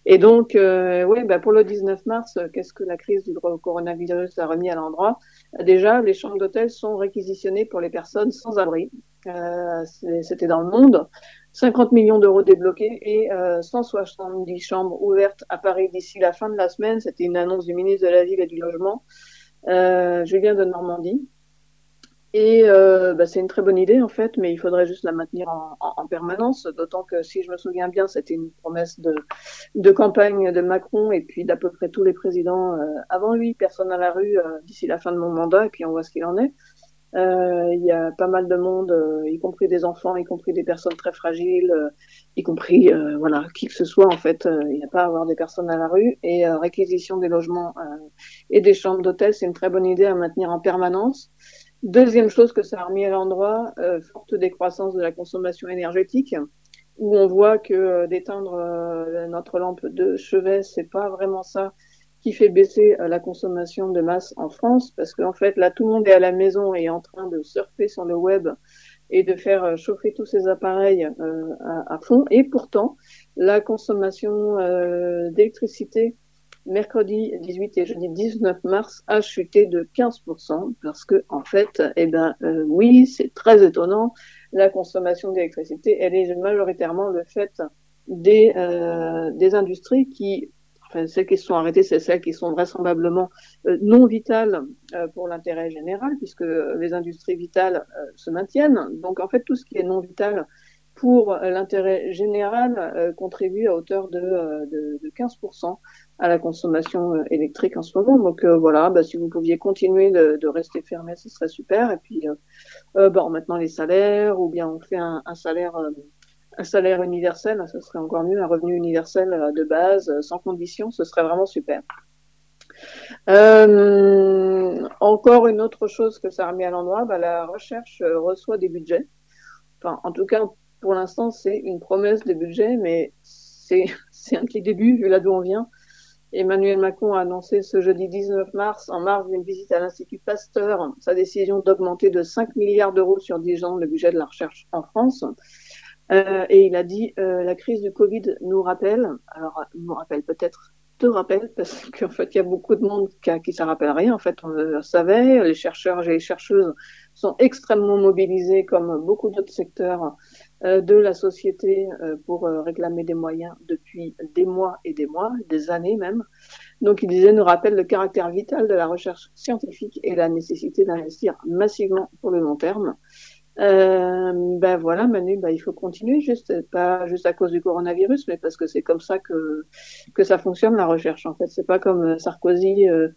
Et donc, euh, ouais, bah pour le 19 mars, euh, qu'est-ce que la crise du coronavirus a remis à l'endroit? Déjà, les chambres d'hôtel sont réquisitionnées pour les personnes sans abri. Euh, C'était dans le monde. 50 millions d'euros débloqués et euh, 170 chambres ouvertes à Paris d'ici la fin de la semaine. C'était une annonce du ministre de la Ville et du Logement, Julien de Normandie. Et euh, bah, c'est une très bonne idée en fait, mais il faudrait juste la maintenir en, en- en permanence. D'autant que si je me souviens bien, c'était une promesse de, de campagne de Macron et puis d'à peu près tous les présidents euh, avant lui. Personne à la rue euh, d'ici la fin de mon mandat, et puis on voit ce qu'il en est. Euh, Il y a pas mal de monde, euh, y compris des enfants, y compris des personnes très fragiles, euh, y compris voilà qui que ce soit en fait. Il n'y a pas à avoir des personnes à la rue et réquisition des logements et des chambres d'hôtel, c'est une très bonne idée à maintenir en permanence. Deuxième chose que ça a remis à l'endroit, euh, forte décroissance de la consommation énergétique, où on voit que euh, d'éteindre euh, notre lampe de chevet, c'est pas vraiment ça qui fait baisser euh, la consommation de masse en France, parce qu'en fait là tout le monde est à la maison et en train de surfer sur le web et de faire chauffer tous ces appareils à, fond, et pourtant la consommation d'électricité mercredi 18 et jeudi 19 mars a chuté de 15% parce que en fait, eh ben euh, oui, c'est très étonnant. La consommation d'électricité, elle est majoritairement le fait des euh, industries qui Enfin, celles qui sont arrêtées, c'est celles qui sont vraisemblablement euh, non vitales pour l'intérêt général, puisque les industries vitales se maintiennent. Donc, en fait, tout ce qui est non vital pour l'intérêt général contribue à hauteur de 15% à la consommation euh, électrique en ce moment. Donc euh, voilà, bah, si vous pouviez continuer de, rester fermé, ce serait super. Et puis, euh, euh, maintenant les salaires, ou bien on fait un, salaire, euh, un salaire universel, ce serait encore mieux, un revenu universel de base, sans condition, ce serait vraiment super. Encore une autre chose que ça a remis à l'endroit, bah, la recherche reçoit des budgets. Enfin, en tout cas, pour l'instant, c'est une promesse de budget, mais c'est c'est un petit début vu là d'où on vient. Emmanuel Macron a annoncé ce jeudi 19 mars, en marge d'une visite à l'Institut Pasteur, sa décision d'augmenter de 5 milliards d'euros sur 10 ans le budget de la recherche en France. Euh, et il a dit euh, la crise du Covid nous rappelle, alors nous rappelle peut-être te rappelle parce qu'en fait il y a beaucoup de monde qui, qui ça rappelle rien. En fait on le savait, les chercheurs et les chercheuses sont extrêmement mobilisés comme beaucoup d'autres secteurs de la société euh, pour euh, réclamer des moyens depuis des mois et des mois, des années même. Donc il disait nous rappelle le caractère vital de la recherche scientifique et la nécessité d'investir massivement pour le long terme. Euh, ben voilà, Manu, ben il faut continuer, juste pas juste à cause du coronavirus, mais parce que c'est comme ça que que ça fonctionne la recherche. En fait, c'est pas comme Sarkozy euh,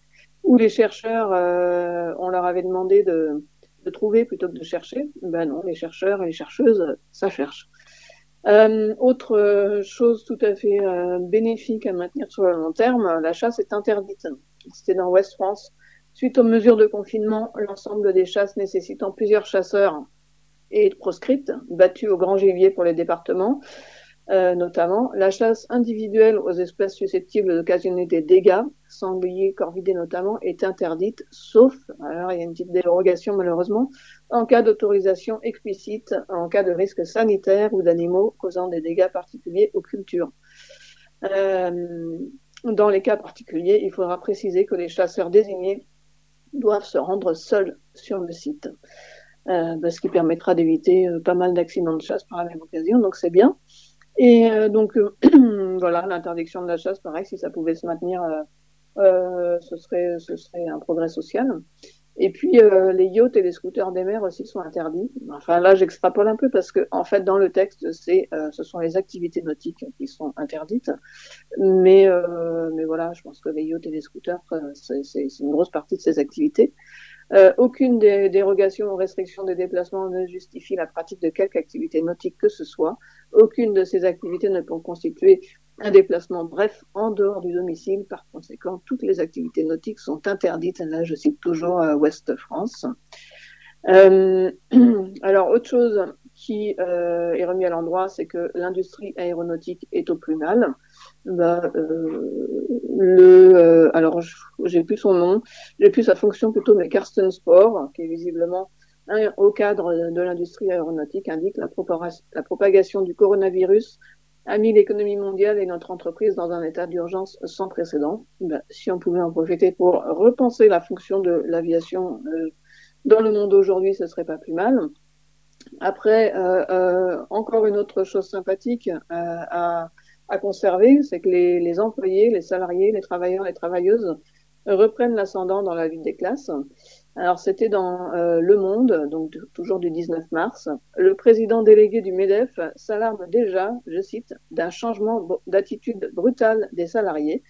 où les chercheurs, euh, on leur avait demandé de de trouver plutôt que de chercher. Ben non, les chercheurs et les chercheuses, ça cherche. Euh, autre chose tout à fait euh, bénéfique à maintenir sur le long terme, la chasse est interdite. C'était dans West France. Suite aux mesures de confinement, l'ensemble des chasses nécessitant plusieurs chasseurs est proscrite, battue au grand gibier pour les départements, euh, notamment. La chasse individuelle aux espèces susceptibles d'occasionner des dégâts, sangliers, corvidés notamment, est interdite, sauf, alors il y a une petite dérogation malheureusement, en cas d'autorisation explicite, en cas de risque sanitaire ou d'animaux causant des dégâts particuliers aux cultures. Euh, dans les cas particuliers, il faudra préciser que les chasseurs désignés doivent se rendre seuls sur le site, euh, ce qui permettra d'éviter euh, pas mal d'accidents de chasse par la même occasion, donc c'est bien. Et euh, donc voilà, l'interdiction de la chasse, pareil, si ça pouvait se maintenir, ce serait ce serait un progrès social. Et puis euh, les yachts et les scooters des mers aussi sont interdits. Enfin là, j'extrapole un peu parce que en fait dans le texte, c'est euh, ce sont les activités nautiques qui sont interdites. Mais euh, mais voilà, je pense que les yachts et les scooters, c'est une grosse partie de ces activités. Euh, aucune des dérogations aux restrictions de déplacement ne justifie la pratique de quelque activité nautique que ce soit. Aucune de ces activités ne peut constituer un déplacement bref en dehors du domicile. Par conséquent, toutes les activités nautiques sont interdites. Là, je cite toujours euh, Ouest France. Euh, alors, autre chose qui euh, est remis à l'endroit, c'est que l'industrie aéronautique est au plus mal. Bah, euh, le, euh, alors, j'ai plus son nom, j'ai plus sa fonction plutôt, mais Carsten Sport, qui est visiblement au cadre de l'industrie aéronautique, indique la, la propagation du coronavirus a mis l'économie mondiale et notre entreprise dans un état d'urgence sans précédent. Ben, si on pouvait en profiter pour repenser la fonction de l'aviation euh, dans le monde aujourd'hui, ce serait pas plus mal. Après, euh, euh, encore une autre chose sympathique à, à, conserver, c'est que les, employés, les salariés, les travailleurs, les travailleuses reprennent l'ascendant dans la lutte des classes. Alors c'était dans euh, Le Monde, donc toujours du 19 mars. Le président délégué du MEDEF s'alarme déjà, je cite, d'un changement d'attitude brutale des salariés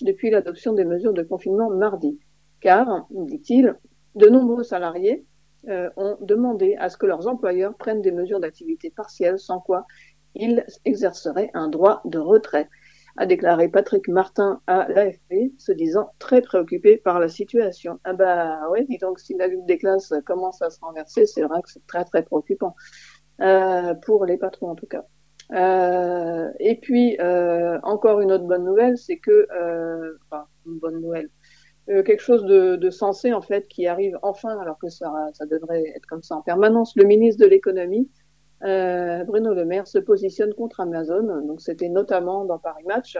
depuis l'adoption des mesures de confinement mardi. Car, dit-il, de nombreux salariés euh, ont demandé à ce que leurs employeurs prennent des mesures d'activité partielle sans quoi ils exerceraient un droit de retrait a déclaré Patrick Martin à l'AFP, se disant très préoccupé par la situation. Ah bah oui, dis donc, si la lutte des classes commence à se renverser, c'est vrai que c'est très très préoccupant, euh, pour les patrons en tout cas. Euh, et puis, euh, encore une autre bonne nouvelle, c'est que, euh, enfin, une bonne nouvelle, euh, quelque chose de, sensé en fait qui arrive enfin, alors que ça, ça devrait être comme ça en permanence. Le ministre de l'économie euh, Bruno Le Maire se positionne contre Amazon. Donc c'était notamment dans Paris Match.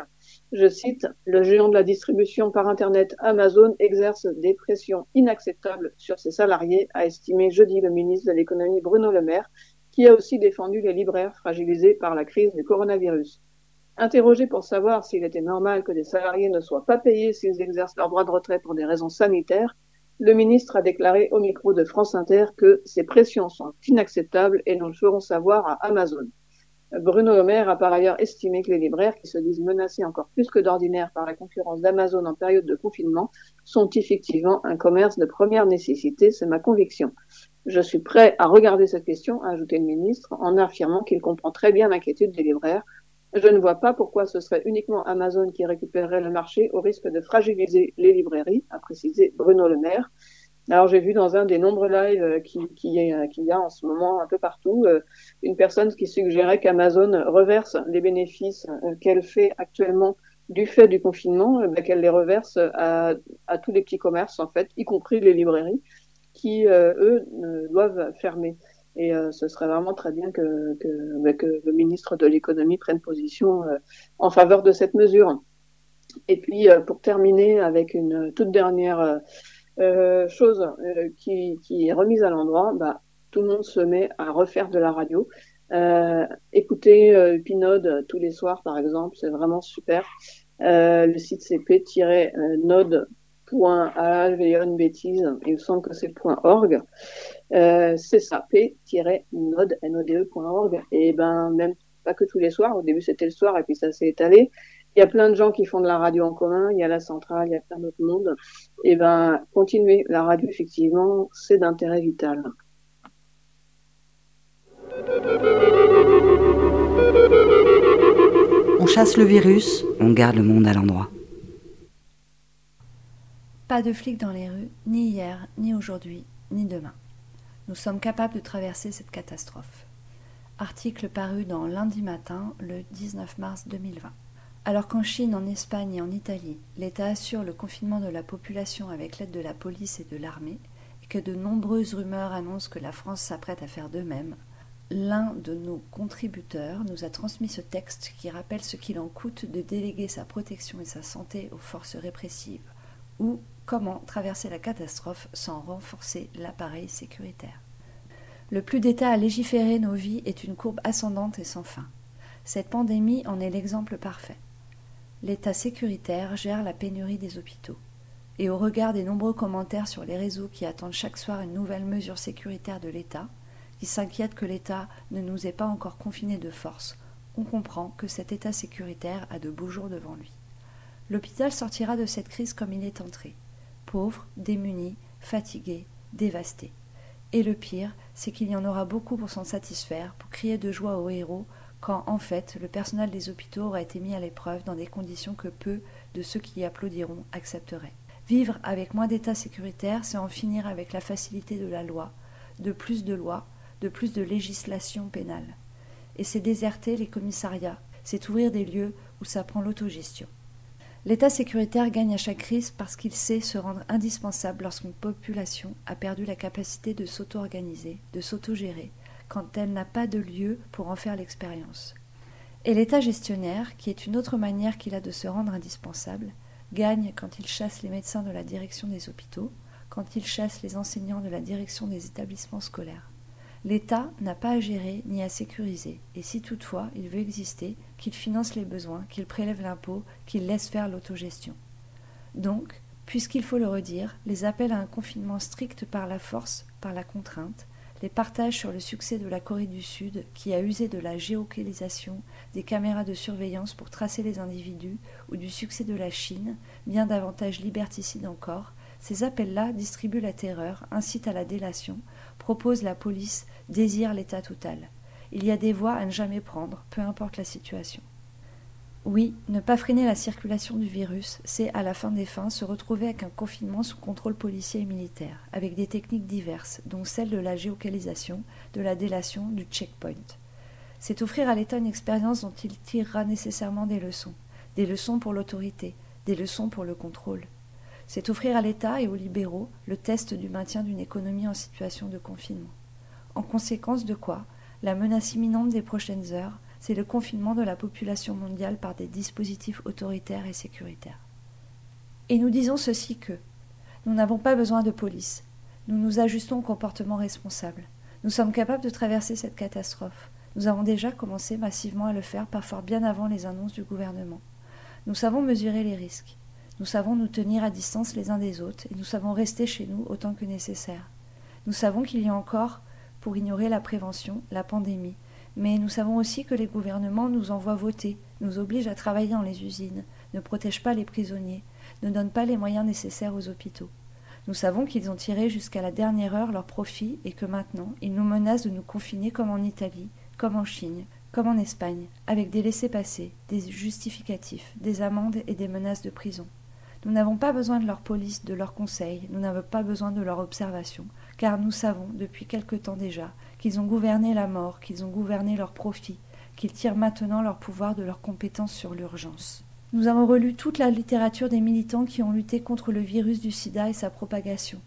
Je cite, le géant de la distribution par Internet Amazon exerce des pressions inacceptables sur ses salariés, a estimé jeudi le ministre de l'économie Bruno Le Maire, qui a aussi défendu les libraires fragilisés par la crise du coronavirus. Interrogé pour savoir s'il était normal que des salariés ne soient pas payés s'ils exercent leur droit de retrait pour des raisons sanitaires, le ministre a déclaré au micro de France Inter que ces pressions sont inacceptables et nous le ferons savoir à Amazon. Bruno Le a par ailleurs estimé que les libraires, qui se disent menacés encore plus que d'ordinaire par la concurrence d'Amazon en période de confinement, sont effectivement un commerce de première nécessité, c'est ma conviction. Je suis prêt à regarder cette question, a ajouté le ministre, en affirmant qu'il comprend très bien l'inquiétude des libraires je ne vois pas pourquoi ce serait uniquement Amazon qui récupérerait le marché au risque de fragiliser les librairies, a précisé Bruno Le Maire. Alors j'ai vu dans un des nombreux lives euh, euh, qui y a en ce moment un peu partout euh, une personne qui suggérait qu'Amazon reverse les bénéfices qu'elle fait actuellement du fait du confinement, ben, qu'elle les reverse à, à, tous les petits commerces en fait, y compris les librairies, qui eux doivent fermer. Et euh, ce serait vraiment très bien que, que, bah, que le ministre de l'économie prenne position euh, en faveur de cette mesure. Et puis, euh, pour terminer avec une toute dernière chose qui, qui, est remise à l'endroit, bah, tout le monde se met à refaire de la radio. écouter Pinode tous les soirs, par exemple, c'est vraiment super. le site une bêtise, il me semble que c'est .org. Euh, c'est ça, p-node, node.org. Et ben, même pas que tous les soirs. Au début, c'était le soir et puis ça s'est étalé. Il y a plein de gens qui font de la radio en commun. Il y a la centrale, il y a plein d'autres mondes. Et ben, continuer. La radio, effectivement, c'est d'intérêt vital. On chasse le virus, on garde le monde à l'endroit. Pas de flics dans les rues, ni hier, ni aujourd'hui, ni demain. Nous sommes capables de traverser cette catastrophe. Article paru dans Lundi Matin, le 19 mars 2020. Alors qu'en Chine, en Espagne et en Italie, l'État assure le confinement de la population avec l'aide de la police et de l'armée, et que de nombreuses rumeurs annoncent que la France s'apprête à faire de même, l'un de nos contributeurs nous a transmis ce texte qui rappelle ce qu'il en coûte de déléguer sa protection et sa santé aux forces répressives, ou comment traverser la catastrophe sans renforcer l'appareil sécuritaire. Le plus d'États à légiférer nos vies est une courbe ascendante et sans fin. Cette pandémie en est l'exemple parfait. L'État sécuritaire gère la pénurie des hôpitaux. Et au regard des nombreux commentaires sur les réseaux qui attendent chaque soir une nouvelle mesure sécuritaire de l'État, qui s'inquiètent que l'État ne nous ait pas encore confinés de force, on comprend que cet État sécuritaire a de beaux jours devant lui. L'hôpital sortira de cette crise comme il est entré, pauvre, démuni, fatigué, dévastés. Et le pire, c'est qu'il y en aura beaucoup pour s'en satisfaire, pour crier de joie aux héros, quand en fait le personnel des hôpitaux aura été mis à l'épreuve dans des conditions que peu de ceux qui y applaudiront accepteraient. Vivre avec moins d'État sécuritaire, c'est en finir avec la facilité de la loi, de plus de lois, de plus de législation pénale. Et c'est déserter les commissariats, c'est ouvrir des lieux où ça prend l'autogestion. L'État sécuritaire gagne à chaque crise parce qu'il sait se rendre indispensable lorsqu'une population a perdu la capacité de s'auto-organiser, de s'autogérer, quand elle n'a pas de lieu pour en faire l'expérience. Et l'État gestionnaire, qui est une autre manière qu'il a de se rendre indispensable, gagne quand il chasse les médecins de la direction des hôpitaux, quand il chasse les enseignants de la direction des établissements scolaires. L'État n'a pas à gérer ni à sécuriser, et si toutefois il veut exister, qu'il finance les besoins, qu'il prélève l'impôt, qu'il laisse faire l'autogestion. Donc, puisqu'il faut le redire, les appels à un confinement strict par la force, par la contrainte, les partages sur le succès de la Corée du Sud, qui a usé de la géocalisation, des caméras de surveillance pour tracer les individus, ou du succès de la Chine, bien davantage liberticide encore, ces appels-là distribuent la terreur, incitent à la délation, proposent la police, désirent l'état total. Il y a des voies à ne jamais prendre, peu importe la situation. Oui, ne pas freiner la circulation du virus, c'est à la fin des fins se retrouver avec un confinement sous contrôle policier et militaire, avec des techniques diverses, dont celle de la géocalisation, de la délation, du checkpoint. C'est offrir à l'État une expérience dont il tirera nécessairement des leçons, des leçons pour l'autorité, des leçons pour le contrôle. C'est offrir à l'État et aux libéraux le test du maintien d'une économie en situation de confinement. En conséquence de quoi, la menace imminente des prochaines heures, c'est le confinement de la population mondiale par des dispositifs autoritaires et sécuritaires. Et nous disons ceci que nous n'avons pas besoin de police, nous nous ajustons au comportement responsable. Nous sommes capables de traverser cette catastrophe. Nous avons déjà commencé massivement à le faire, parfois bien avant les annonces du gouvernement. Nous savons mesurer les risques. Nous savons nous tenir à distance les uns des autres et nous savons rester chez nous autant que nécessaire. Nous savons qu'il y a encore, pour ignorer la prévention, la pandémie, mais nous savons aussi que les gouvernements nous envoient voter, nous obligent à travailler dans les usines, ne protègent pas les prisonniers, ne donnent pas les moyens nécessaires aux hôpitaux. Nous savons qu'ils ont tiré jusqu'à la dernière heure leur profit et que maintenant ils nous menacent de nous confiner comme en Italie, comme en Chine, comme en Espagne, avec des laissés-passer, des justificatifs, des amendes et des menaces de prison. Nous n'avons pas besoin de leur police, de leurs conseils, nous n'avons pas besoin de leur observation, car nous savons, depuis quelque temps déjà, qu'ils ont gouverné la mort, qu'ils ont gouverné leur profit, qu'ils tirent maintenant leur pouvoir de leurs compétences sur l'urgence. Nous avons relu toute la littérature des militants qui ont lutté contre le virus du sida et sa propagation.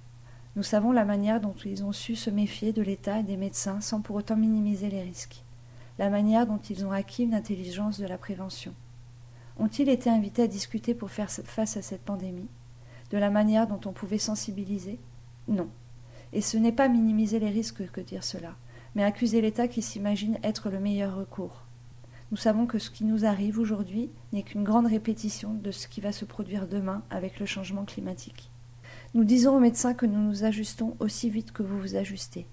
Nous savons la manière dont ils ont su se méfier de l'État et des médecins sans pour autant minimiser les risques, la manière dont ils ont acquis une intelligence de la prévention. Ont-ils été invités à discuter pour faire face à cette pandémie? De la manière dont on pouvait sensibiliser? Non. Et ce n'est pas minimiser les risques que dire cela mais accuser l'État qui s'imagine être le meilleur recours. Nous savons que ce qui nous arrive aujourd'hui n'est qu'une grande répétition de ce qui va se produire demain avec le changement climatique. Nous disons aux médecins que nous nous ajustons aussi vite que vous vous ajustez,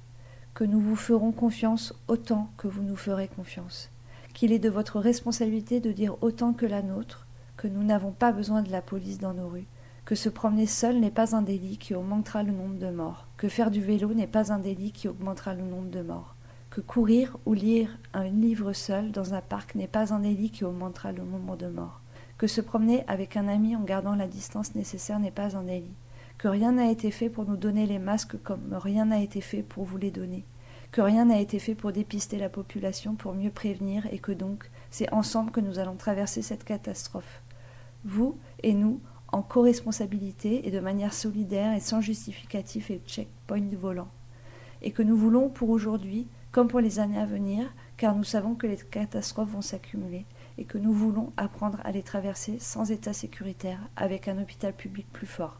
que nous vous ferons confiance autant que vous nous ferez confiance, qu'il est de votre responsabilité de dire autant que la nôtre que nous n'avons pas besoin de la police dans nos rues, que se promener seul n'est pas un délit qui augmentera le nombre de morts, que faire du vélo n'est pas un délit qui augmentera le nombre de morts, que courir ou lire un livre seul dans un parc n'est pas un délit qui augmentera le nombre de morts, que se promener avec un ami en gardant la distance nécessaire n'est pas un délit, que rien n'a été fait pour nous donner les masques comme rien n'a été fait pour vous les donner, que rien n'a été fait pour dépister la population, pour mieux prévenir, et que donc c'est ensemble que nous allons traverser cette catastrophe. Vous et nous, en co-responsabilité et de manière solidaire et sans justificatif et checkpoint volant. Et que nous voulons pour aujourd'hui, comme pour les années à venir, car nous savons que les catastrophes vont s'accumuler et que nous voulons apprendre à les traverser sans état sécuritaire, avec un hôpital public plus fort.